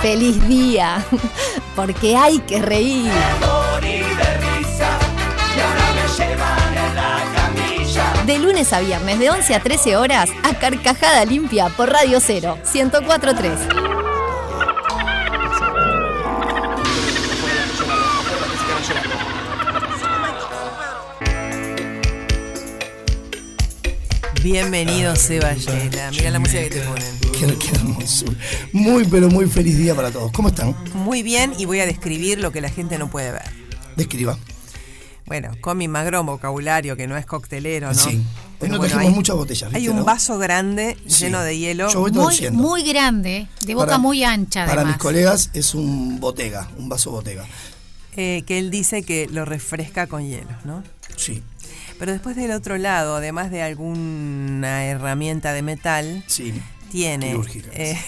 feliz día, porque hay que reír. De lunes a viernes, de 11 a 13 horas, a Carcajada Limpia por Radio Cero, 1043. Bienvenido, Seba Yela. Mira la música que te ponen. Qué, qué hermosura. Muy, pero muy feliz día para todos. ¿Cómo están? Muy bien, y voy a describir lo que la gente no puede ver. Describa. Bueno, con mi magro vocabulario, que no es coctelero, ¿no? Sí. Hoy Pero no bueno, trajimos hay- muchas botellas. Hay ¿viste, un no? vaso grande Sí. lleno de hielo. Yo voy Muy, muy grande, de boca Para- muy ancha Para mis colegas es un botega, un vaso botega. eh, que él dice que lo refresca con hielo, ¿no? Sí, Pero después del otro lado, además de alguna herramienta de metal, sí. Tiene eh,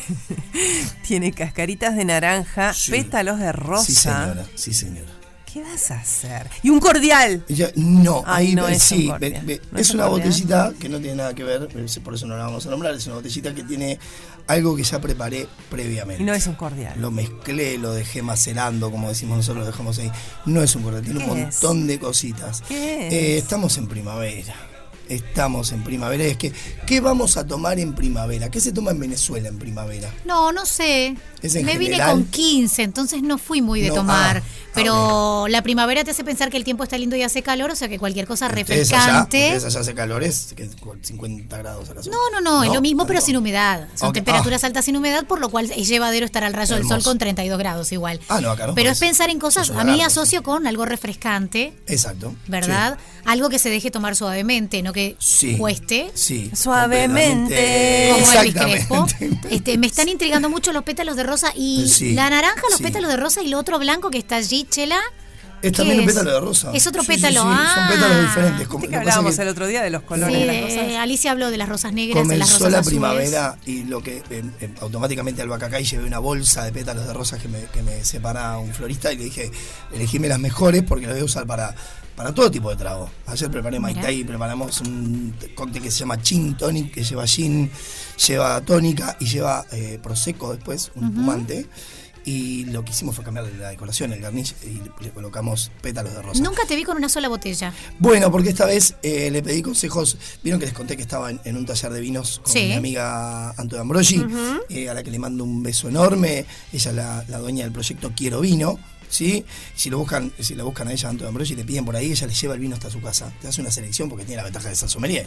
tiene cascaritas de naranja, Sí. pétalos de rosa. Sí, señora. Sí, señora. ¿Qué vas a hacer? Y un cordial. No, ahí no es sí, un No es es un una cordial. botellita que no tiene nada que ver, por eso no la vamos a nombrar, es una botellita que tiene algo que ya preparé previamente. Y no es un cordial. Lo mezclé, lo dejé macerando, como decimos nosotros, lo dejamos ahí. No es un cordial, tiene un ¿Qué montón de cositas. ¿Qué es? Eh, estamos en primavera. Estamos en primavera. Es que, ¿qué vamos a tomar en primavera? ¿Qué se toma en Venezuela en primavera? No, no sé. ¿Es en Me vine con 15, entonces no fui muy de No, tomar. ah, pero la primavera te hace pensar que el tiempo está lindo y hace calor, o sea que cualquier cosa allá, refrescante. ustedes allá hace calores, que 50 grados a la No, no, no, es lo mismo, pero sin humedad. Son temperaturas ah. altas sin humedad, por lo cual es llevadero estar al rayo del sol con 32 grados igual. Ah, no, acá no, pero es pensar en cosas, a es mí asocio con algo refrescante, Exacto. ¿verdad? Algo que se deje tomar suavemente, no que Sí. cueste. Sí. Suavemente. Como Elvis. Crespo. Este, me están intrigando mucho los pétalos de rosa y Sí, la naranja, los sí. pétalos de rosa y lo otro blanco que está allí, Chela. Es ¿qué también un pétalo de rosa. Es otro Sí, pétalo. sí, ah. Son pétalos diferentes. Como, ¿Viste que lo que pasa hablábamos que el otro día de los Sí, colores de las rosas? Alicia habló de las rosas negras, de las comenzó rosas la azules. primavera y lo que eh, eh, automáticamente al Bacacay llevé una bolsa de pétalos de rosas que me, que me separa un florista y le dije, elegime las mejores porque las voy a usar para, para todo tipo de trago. Ayer preparé Mirá. Mai Tai y preparamos un cóctel que se llama Gin Tonic, que lleva gin, lleva tónica y lleva eh, prosecco después, un espumante. Y lo que hicimos fue cambiar la decoración, el garnish, y le, colocamos pétalos de rosa. Nunca te vi con una sola botella. Bueno, porque esta vez eh, le pedí consejos. Vieron que les conté que estaba en, en un taller de vinos con Sí. mi amiga Anto de Ambrosi, eh, a la que le mando un beso enorme. Ella es la, la dueña del proyecto Quiero Vino. ¿Sí? Si lo buscan, si la buscan a ella, Anto de Ambrosi, y le piden por ahí, ella les lleva el vino hasta su casa. Te hace una selección porque tiene la ventaja de ser sommelier.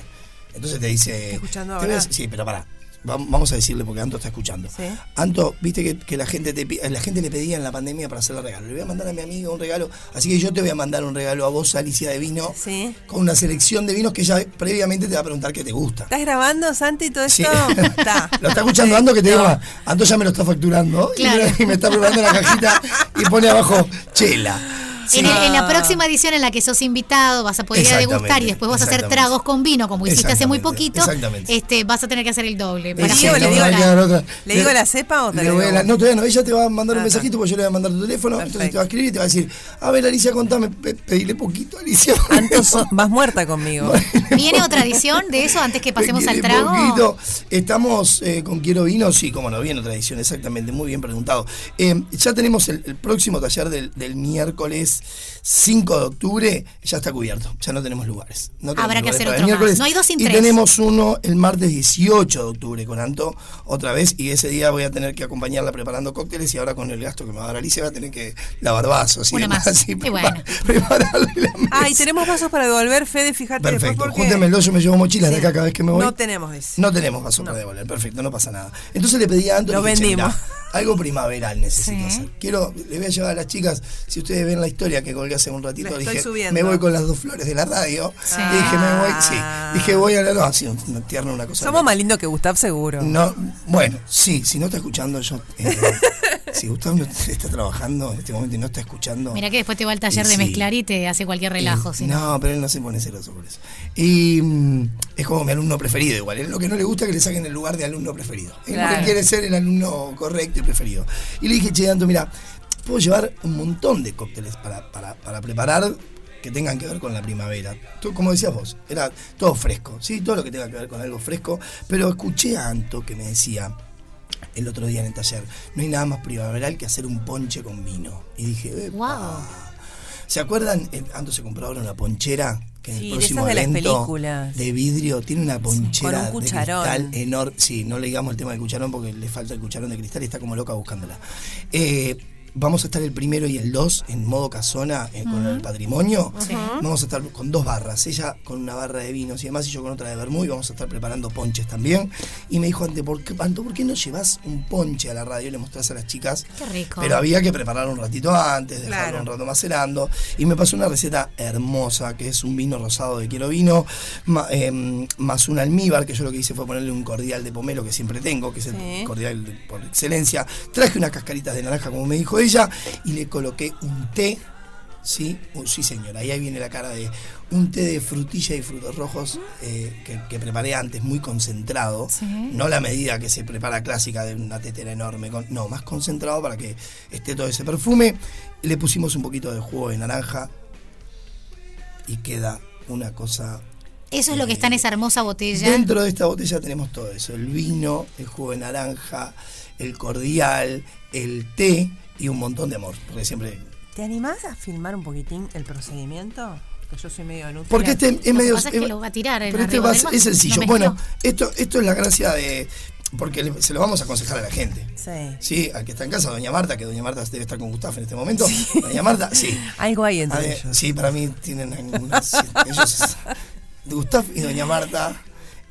Entonces te dice. escuchando "Te ahora? ves- Sí, pero pará. Vam- Vamos a decirle porque Anto está escuchando. Sí. Anto, viste que, que la gente te la gente le pedía en la pandemia para hacerle regalo. Le voy a mandar a mi amiga un regalo. Así que yo te voy a mandar un regalo a vos, Alicia, de vino. Sí. Con una selección de vinos que ella previamente te va a preguntar qué te gusta. ¿Estás grabando, Santi, todo Sí. esto? Está. Lo está escuchando Anto que te No. digo, Anto ya me lo está facturando y me- y me está preparando la cajita y pone abajo chela. Sí. En, el- en la próxima edición en la que sos invitado vas a poder ir a degustar y después vas a hacer tragos con vino como hiciste hace muy poquito. exactamente. Este, vas a tener que hacer el doble. Le para digo, le digo la- ¿Le digo la cepa o te le la digo? No, todavía no. Ella te va a mandar un Ah, mensajito porque yo le voy a mandar tu teléfono. Entonces te va a escribir y te va a decir: A ver, Alicia, contame, pe- pedile poquito, Alicia. Anto, so- vas muerta conmigo. ¿Viene otra edición de eso antes que pasemos al trago? poquito. Estamos eh, con Quiero Vino, sí, como no, viene otra edición, exactamente, muy bien preguntado. Eh, ya tenemos el, el próximo taller del, del miércoles 5 de octubre, ya está cubierto, ya no tenemos lugares. No tenemos Habrá que hacer otro más. miércoles. No hay dos sin Y tres. tenemos uno el martes 18 de octubre con Anto, otra vez, y ese día voy a tener que acompañarla preparando cócteles y ahora con el gasto que me va a dar Alicia voy a tener que lavar vasos y demás, más. y Y prepar- bueno. prepararle la Ah, y mesa. tenemos vasos para devolver, Fede, fíjate Perfecto, porque... júntemelo, yo me llevo mochilas de acá cada vez que me voy. No tenemos ese. No tenemos vaso para devolver, perfecto, no pasa nada. Entonces le pedí a Anto Lo le dije, "Che, vendimos. mirá, algo primaveral necesito Sí. hacer. Quiero, le voy a llevar a las chicas, si ustedes ven la historia que colgué hace un ratito, dije, subiendo. me voy con las dos flores de la radio. Sí. Dije, me voy, sí. Ah. Dije, voy a la no, así, una tierna, una cosa. Somos más lindos que Gustav, seguro. No, bueno, sí, si no está escuchando, yo. eh, si Gustavo no está trabajando en este momento y no está escuchando. Mira que después te va al taller de sí. mezclar y te hace cualquier relajo. Eh, no. pero él no se pone celoso por eso. Y mm, es como mi alumno preferido igual. Es lo que no le gusta es que le saquen el lugar de alumno preferido. Él lo Claro. que quiere ser el alumno correcto y preferido. Y le dije, che, Anto, mira, puedo llevar un montón de cócteles para, para, para preparar que tengan que ver con la primavera. Tú, como decías vos, era todo fresco, ¿sí? Todo lo que tenga que ver con algo fresco. Pero escuché a Anto que me decía, el otro día en el taller, no hay nada más primaveral que hacer un ponche con vino. Y dije, "Epa". Wow. ¿Se acuerdan? Eh, Ando se compró ahora una ponchera que en Sí, el de próximo esas de las evento de vidrio tiene una ponchera con un cucharón. de cristal enorme. Sí, no le digamos el tema del cucharón porque le falta el cucharón de cristal y está como loca buscándola. Eh, vamos a estar el primero y el dos en modo casona eh, con el patrimonio. Vamos a estar con dos barras, ella con una barra de vinos y demás y yo con otra de vermú y vamos a estar preparando ponches también. Y me dijo antes, ¿por qué, Anto, ¿por qué no llevas un ponche a la radio y le mostrás a las chicas? Qué rico. Pero había que prepararlo un ratito antes, dejarlo Claro. un rato macerando. Y me pasó una receta hermosa, que es un vino rosado de quiero vino, ma- em, más un almíbar, que yo lo que hice fue ponerle un cordial de pomelo que siempre tengo, que es el cordial por excelencia. Traje unas cascaritas de naranja, como me dijo y le coloqué un té. Sí, Uh, sí señora, y ahí viene la cara de un té de frutilla y frutos rojos eh, que, que preparé antes, muy concentrado. Sí. No la medida que se prepara clásica de una tetera enorme, con- no, más concentrado para que esté todo ese perfume. Le pusimos un poquito de jugo de naranja y queda una cosa. Eso es lo que está en esa hermosa botella. Dentro de esta botella tenemos todo eso: el vino, el jugo de naranja, el cordial, el té y un montón de amor. Porque siempre. ¿Te animás a filmar un poquitín el procedimiento? Que yo soy medio inútil. Porque este es Lo que medio. pasa es que lo va a tirar en Pero este va- es sencillo. Lo bueno, esto, esto es la gracia de. Porque se lo vamos a aconsejar a la gente. Sí. Sí, al que está en casa, doña Marta, que doña Marta debe estar con Gustavo en este momento. Doña Marta, sí. Algo hay entre A ver, ellos. sí, para mí tienen algunas. ellos Gustavo y doña Marta.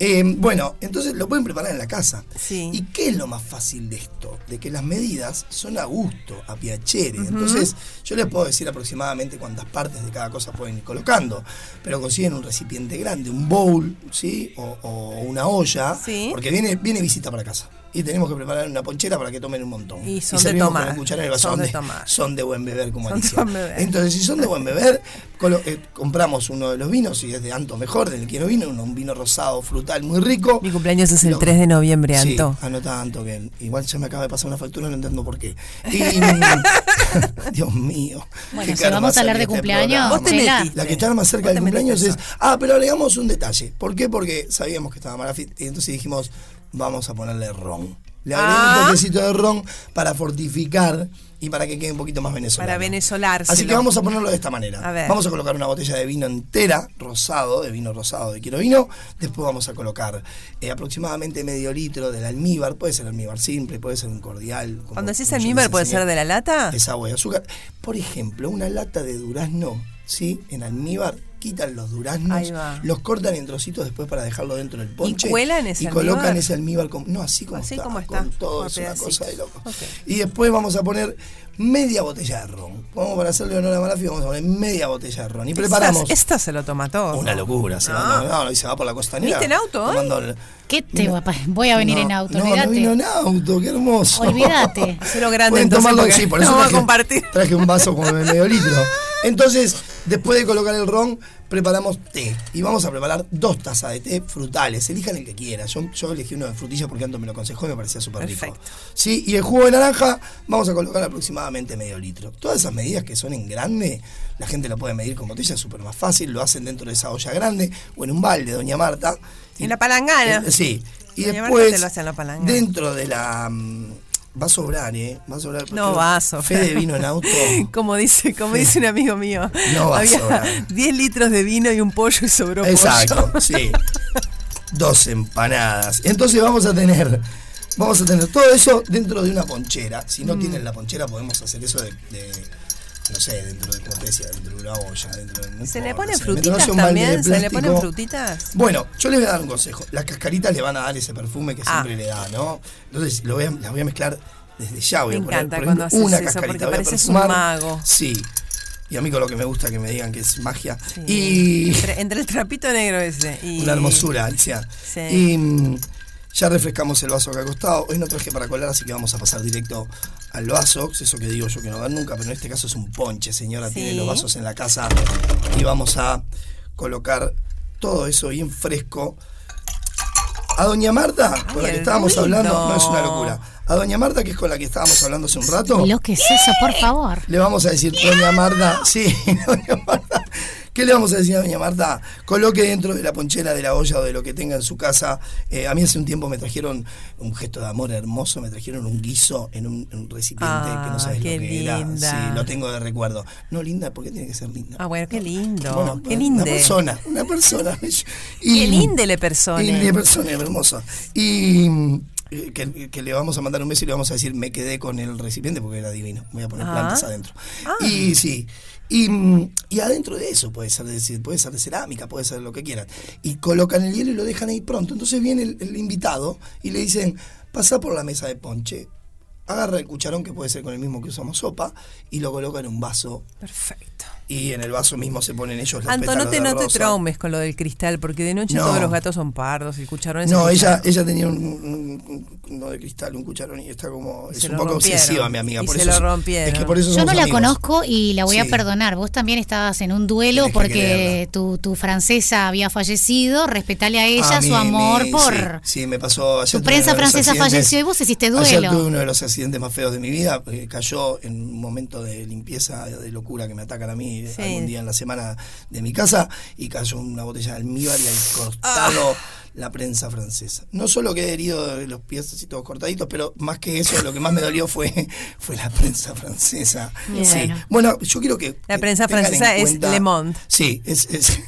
Eh, bueno, entonces lo pueden preparar en la casa. Sí. ¿Y qué es lo más fácil de esto? De que las medidas son a gusto, a piacere. Entonces, yo les puedo decir aproximadamente cuántas partes de cada cosa pueden ir colocando. Pero consiguen un recipiente grande, un bowl, ¿sí? O, o una olla. Sí. Porque viene, viene visita para casa. Y tenemos que preparar una ponchera para que tomen un montón. Y son de servimos tomar, con el y son de de, tomar. son de buen beber, como Son de Alicia. buen beber. Entonces, si son de buen beber, colo- eh, compramos uno de los vinos, si es de Anto mejor, del quiero vino, un, un vino rosado, frutal, muy rico. Mi cumpleaños es el Lo- 3 de noviembre, Sí, Anto. anota Anto, que igual ya me acaba de pasar una factura, no entiendo por qué. Y, Dios mío. Bueno, si vamos va a hablar de este cumpleaños. Vos te Chela. metiste. La que está más cerca del cumpleaños es. Ah, pero agregamos un detalle. ¿Por qué? Porque sabíamos que estaba Malafit. Y entonces dijimos, vamos a ponerle ron. Le agregamos Ah. un toquecito de ron para fortificar y para que quede un poquito más venezolano. Para venezolárselo. Así que vamos a ponerlo de esta manera. A ver. Vamos a colocar una botella de vino entera, rosado, de vino rosado de quiero vino. Después vamos a colocar eh, aproximadamente medio litro del almíbar. Puede ser almíbar simple, puede ser un cordial. Cuando decís almíbar, ¿puede ser de la lata? Es agua y azúcar. Por ejemplo, una lata de durazno, ¿sí? En almíbar, quitan los duraznos, va. los cortan en trocitos después para dejarlo dentro del ponche. cuelan ese Y colocan almíbar? ese almíbar, con, no, así como Así está. como está, Con todo, por es una cosa de loco. Y después vamos a poner media botella de ron. Vamos para hacerle honor a Malafi, vamos a poner media botella de ron. Y preparamos... Esta, esta se lo toma todo. Una locura, se, No. manda- no, y se va por la costanera. ¿Viniste en auto hoy? ¿Qué te va Voy a venir No, en auto, no, olvídate. no vino en auto, qué hermoso. Olvídate. Hacelo grande Pueden entonces tomarlo, porque sí, por no eso vamos a traje, compartir. traje un vaso como de medio litro. Entonces, después de colocar el ron, preparamos té. Y vamos a preparar dos tazas de té frutales. Elijan el que quieran. Yo, yo elegí uno de frutilla porque Anto me lo aconsejó y me parecía súper rico. Sí, y el jugo de naranja vamos a colocar aproximadamente medio litro. Todas esas medidas que son en grande, la gente lo puede medir con botella, es súper más fácil. Lo hacen dentro de esa olla grande o en un balde, Doña Marta. En la palangana. Eh, sí. Y Doña Marta después, te lo hace en la palangana. dentro de la... mm, Va a sobrar, ¿eh? Va a sobrar. No va a sobrar. Fede vino en auto. Como dice, como dice un amigo mío. No va a sobrar. 10 litros de vino y un pollo y sobró Exacto, pollo. sí. Dos empanadas. Entonces vamos a tener, vamos a tener todo eso dentro de una ponchera. Si Mm. no tienen la ponchera, podemos hacer eso de, de, no sé, dentro de, decía, dentro de una olla, dentro de. ¿Se le ponen frutitas también? ¿Se le ponen frutitas? Bueno, yo les voy a dar un consejo. Las cascaritas le van a dar ese perfume que Ah. siempre le da, ¿no? Entonces lo voy a- las voy a mezclar desde ya. Voy Me a poner, encanta cuando haces una eso, cascarita. porque pareces un mago. Sí. Y a mí con lo que me gusta que me digan que es magia. Sí. Y Entre, entre el trapito negro ese y... una hermosura, Alicia. Sí. Y mm, ya refrescamos el vaso acá al costado. Hoy no traje para colar, así que vamos a pasar directo al vaso. Es eso que digo yo que no va nunca, pero en este caso es un ponche, señora. Sí. Tiene los vasos en la casa. Y vamos a colocar todo eso bien fresco. A Doña Marta, con la que estábamos ruido. hablando, no es una locura. A Doña Marta, que es con la que estábamos hablando hace un rato. Lo que es eso, por favor. Le vamos a decir, doña Marta, sí, doña Marta, ¿Qué le vamos a decir a doña Marta? Coloque dentro de la ponchera de la olla o de lo que tenga en su casa. Eh, a mí hace un tiempo me trajeron un gesto de amor hermoso, me trajeron un guiso en un, en un recipiente que no Ah, sabes lo qué que era. linda. Sí, lo tengo de recuerdo. No linda, porque tiene que ser linda. Ah, bueno, qué lindo. Bueno, qué Una lindo. persona, una persona. Qué lindele persona. Y persona, hermosa. Y que, que le vamos a mandar un beso y le vamos a decir, me quedé con el recipiente porque era divino. Voy a poner Ah. plantas adentro. Ah. Y sí. Y, y adentro de eso puede ser, de, puede ser de cerámica, puede ser lo que quieran. Y colocan el hielo y lo dejan ahí pronto. Entonces viene el, el invitado y le dicen, pasa por la mesa de ponche, agarra el cucharón que puede ser con el mismo que usamos sopa y lo coloca en un vaso. Perfecto. Y en el vaso mismo se ponen ellos los Anto, no te, de no te traumes con lo del cristal, porque de noche No. todos los gatos son pardos, el cucharón es No, el ella, ella tenía un, un- un- uno de cristal, un cucharón y está como. Y Es un poco rompieron. obsesiva, mi amiga. Y por se eso lo rompieron. Es que por eso Yo no la amigos. conozco y la voy a perdonar. Vos también estabas en un duelo Tenés porque tu, tu francesa había fallecido. Respetale a ella A mí su amor por. Sí, sí, me pasó. ayer Tu prensa francesa falleció y vos hiciste Ayer duelo. tuve uno de los accidentes más feos de mi vida. cayó en un momento de limpieza, de locura que me atacan a mí Sí. algún día en la semana de mi casa. Y cayó una botella de almíbar y al cortado. Ah. La prensa francesa. No solo quedé herido de los pies así todos cortaditos, pero más que eso, lo que más me dolió fue, fue la prensa francesa. Sí. bueno. Yo quiero que. La prensa francesa es cuenta- Le Monde. Sí, es, es,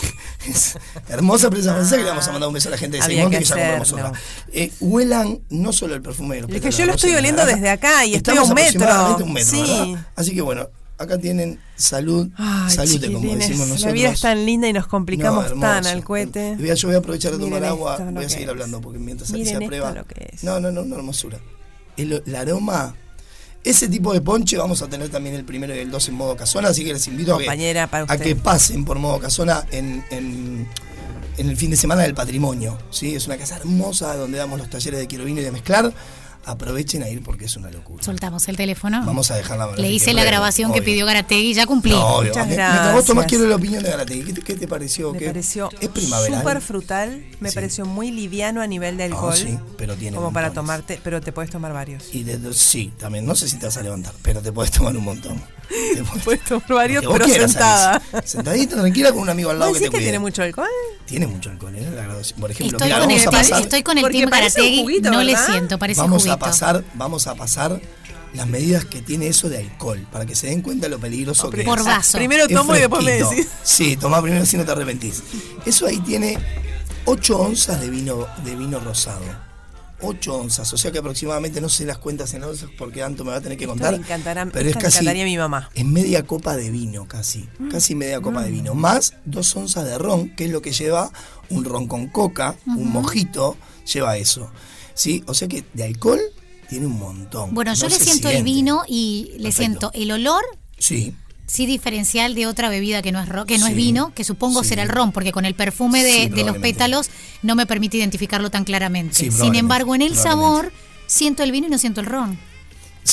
es hermosa prensa francesa que le vamos a mandar un beso a la gente de Simón que que ya compramos otra. Eh, huelan no solo el perfume de los Es que yo lo estoy oliendo desde acá y estoy a un metro. un metro. Así que bueno, acá tienen salud, Ay, salute como decimos nosotros. La vida es tan linda y nos complicamos No, tan al cohete. A- Yo voy a aprovechar de tomar agua, voy a seguir hablando porque mientras Alicia prueba. lo que es. No, no, no, una hermosura. El, el aroma, ese tipo de ponche vamos a tener también el primero y el 2 en modo casona, así que les invito a que, a pasen por modo casona en, en, en el fin de semana del patrimonio. ¿sí? Es una casa hermosa donde damos los talleres de quiero vino y de mezclar. Aprovechen a ir porque es una locura. Soltamos el teléfono. Vamos a dejarla Le hice la grabación que pidió Garategui, ya cumplí. No, obvio. Muchas Me- Mientras vos tomás, gracias. quiero la opinión de Garategui. ¿Qué, te- qué te pareció? Me ¿Qué- pareció es primaveral. súper frutal, me Sí. pareció muy liviano a nivel de No, alcohol. sí, pero tiene Como para tomarte, pero te puedes tomar varios. Y de, sí, también. No sé si te vas a levantar, pero te puedes tomar un montón. Te puedes- tomar varios, pero quieras, sentada. Alice. Sentadita, tranquila, con un amigo al lado ¿Vos que te que tiene mucho alcohol? Tiene mucho alcohol, ¿eh? La graduación. Por ejemplo, Estoy mira, con, el vamos a team, pasar, estoy con el team Garategui, juguito, no le ¿verdad? siento, parece vamos un a juguito. pasar, vamos a pasar las medidas que tiene eso de alcohol, para que se den cuenta lo peligroso que Por es. vaso. Primero tomo y después me decís. Sí, toma primero si no te arrepentís. Eso ahí tiene 8 onzas de vino, de vino rosado. 8 onzas, o sea que aproximadamente no sé las cuentas en onzas porque Anto me va a tener que Esto contar. le encantará- pero es casi encantaría a mi mamá. en media copa de vino, casi. Casi media copa de vino. Más dos onzas de ron, que es lo que lleva un ron con coca, un mojito, lleva eso. ¿Sí? O sea que de alcohol tiene un montón. Bueno, yo le siento el vino y le Perfecto. siento el olor, Sí. Sí diferencial de otra bebida que no es ro- que no Sí, es vino, que supongo sí. será el ron, porque con el perfume de, Sí, de los pétalos no me permite identificarlo tan claramente. Sin embargo, en el sabor siento el vino y no siento el ron.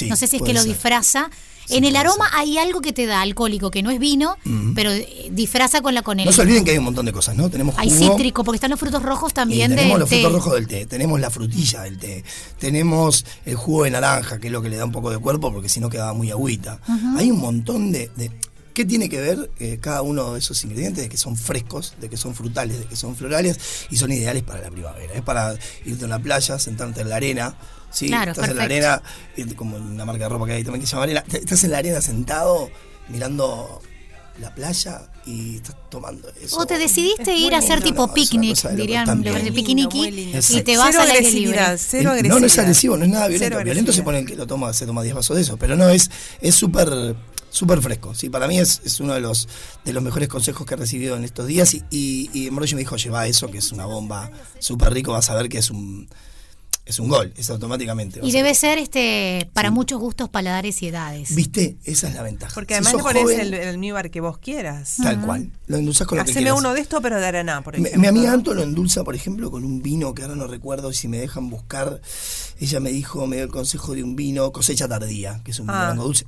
no sé si es que lo disfraza. Sí, en el aroma hay algo que te da alcohólico que no es vino, pero eh, disfraza con la con el No se olviden que hay un montón de cosas, ¿no? Tenemos hay jugo, cítrico, porque están los frutos rojos también tenemos del los té. frutos rojos del té, tenemos la frutilla del té, tenemos el jugo de naranja, que es lo que le da un poco de cuerpo, porque si no quedaba muy agüita. Hay un montón de... de- ¿Qué tiene que ver eh, cada uno de esos ingredientes? De que son frescos, de que son frutales, de que son florales y son ideales para la primavera. Es para irte a una playa, sentarte en la arena. ¿Sí? Claro, estás en la arena, eh, como una marca de ropa que hay también que se llama arena. Estás en la arena sentado mirando la playa y estás tomando eso. O te decidiste Es ir a hacer lindo, tipo no, picnic, dirían los de piquiniqui, y te vas Cero aire libre. agresividad, cero Eh, agresividad. No, no es agresivo, no es nada violento. Cero Violento se pone el que lo toma, se toma 10 vasos de eso, pero no, es es súper súper fresco. Sí, para mí es, es uno de los de los mejores consejos que he recibido en estos días y, y, y me dijo, lleva eso, que es una bomba súper rico, vas a ver que es un es un gol, es automáticamente. Y debe ser este para Sí. muchos gustos, paladares y edades. ¿Viste? Esa es la ventaja. Porque Si además sos le pones joven, el, el almíbar que vos quieras. Tal cual. Lo endulzás con lo que Haceme quieras. uno de esto, pero de araná, por ejemplo. mi amiga Anto lo endulza, por ejemplo, con un vino que ahora no recuerdo si me dejan buscar. Ella me dijo, me dio el consejo de un vino cosecha tardía, que es un vino Ah. blanco dulce.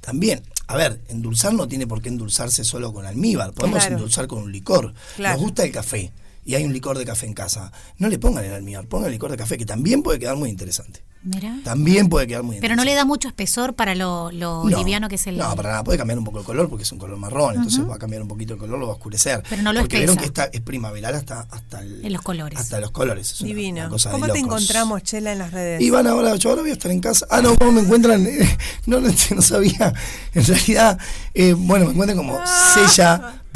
También, a ver, endulzar no tiene por qué endulzarse solo con almíbar. Podemos Claro. endulzar con un licor. Claro. Nos gusta el café y hay un licor de café en casa. No le pongan el almíbar, pongan el licor de café, que también puede quedar muy interesante. Mira. También puede quedar muy Pero no le da mucho espesor para lo, lo No, liviano que es el. No, para nada, puede cambiar un poco el color porque es un color marrón, entonces va a cambiar un poquito el color, lo va a oscurecer. Pero no lo Porque vieron que está, es primaveral hasta, hasta el- En los colores. Hasta los colores. es Divino. una cosa de ¿Cómo te locos. encontramos, Chela, en las redes? Y van ahora, yo ahora voy a estar en casa. Ah, no, ¿cómo me encuentran? No, no, no sabía. En realidad, eh, bueno, me encuentran como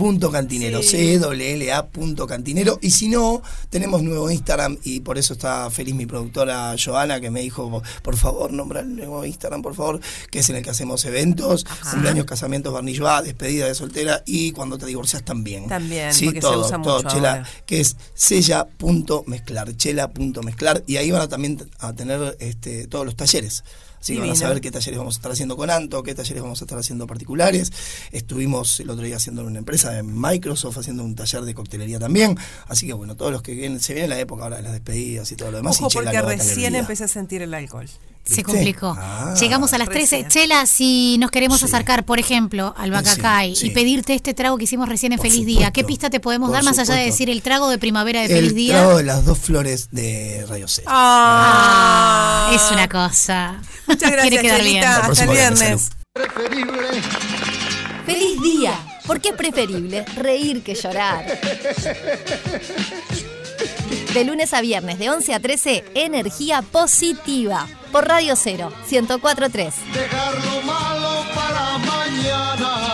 sella.cantinero, Sí. C-L-L-A punto cantinero. Y si no, tenemos nuevo Instagram y por eso está feliz mi productora Joana que me dijo, por favor, nombra el nuevo Instagram, por favor, que es en el que hacemos eventos, cumpleaños, casamientos, barnillá, despedida de soltera y cuando te divorcias también. También, sí, porque se todo, usa todo, mucho Chela, ahora. que es sella.mezclar, chela.mezclar, y ahí van a también a tener este, todos los talleres. Así que van a saber qué talleres vamos a estar haciendo con Anto, qué talleres vamos a estar haciendo particulares. Estuvimos el otro día haciendo en una empresa de Microsoft, haciendo un taller de coctelería también. Así que bueno, todos los que vienen, se viene la época ahora de las despedidas y todo lo demás. Ojo, y porque recién empecé a sentir el alcohol. Se ¿Viste? complicó. Ah, Llegamos a las 13. recién. Chela, si nos queremos Sí. acercar, por ejemplo, al Bacacay Sí, y pedirte este trago que hicimos recién en Por Feliz Día, ¿qué pista te podemos por dar más allá de decir el trago de primavera de Feliz El Día? trago de las dos flores de Radio Cero. Ah, es una cosa. Muchas gracias. Chelita. Hasta el el viernes, viernes. ¡Feliz día! Porque es preferible reír que llorar. De lunes a viernes, de 11 a 13, energía positiva. Por Radio Cero, 1043. Dejar lo malo para mañana.